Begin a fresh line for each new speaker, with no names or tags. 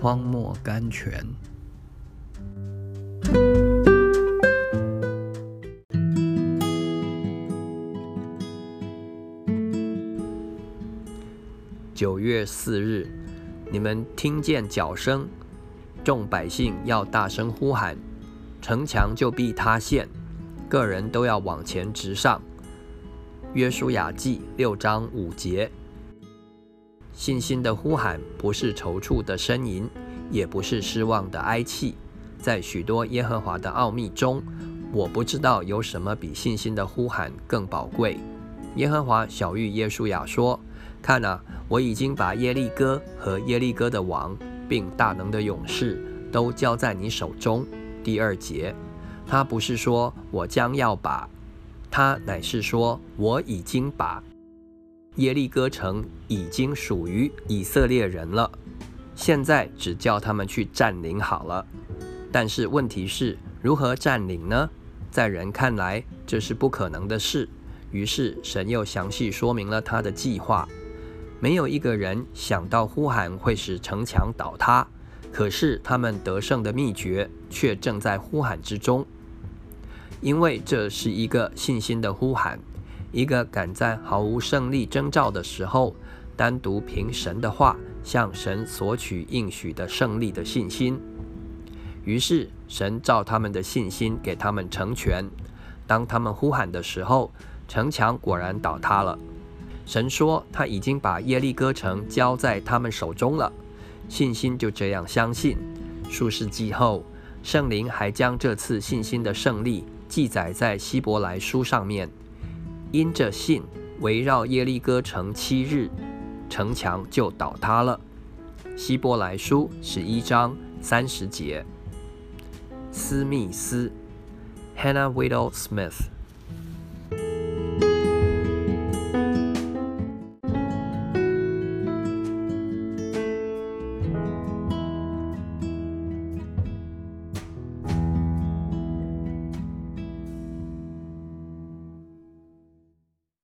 荒漠甘泉。九月四日，你们听见脚声，众百姓要大声呼喊，城墙就必塌陷，个人都要往前直上。约书亚记六章五节。信心的呼喊不是踌躇的呻吟，也不是失望的哀泣。在许多耶和华的奥秘中，我不知道有什么比信心的呼喊更宝贵。耶和华小玉耶稣雅说：“看啊，我已经把耶利哥和耶利哥的王，并大能的勇士都交在你手中。”第二节，他不是说我将要把，他乃是说我已经把。耶利哥城已经属于以色列人了，现在只叫他们去占领好了。但是问题是如何占领呢？在人看来这是不可能的事。于是神又详细说明了他的计划。没有一个人想到呼喊会使城墙倒塌，可是他们得胜的秘诀却正在呼喊之中，因为这是一个信心的呼喊。一个敢在毫无胜利征兆的时候，单独凭神的话向神索取应许的胜利的信心。于是神照他们的信心给他们成全。当他们呼喊的时候，城墙果然倒塌了。神说他已经把耶利哥城交在他们手中了。信心就这样相信。数世纪后，圣灵还将这次信心的胜利记载在希伯来书上面。因着信，围绕耶利哥城七日，城墙就倒塌了。希伯来书十一章三十节。斯密斯 （Hannah Widow Smith）。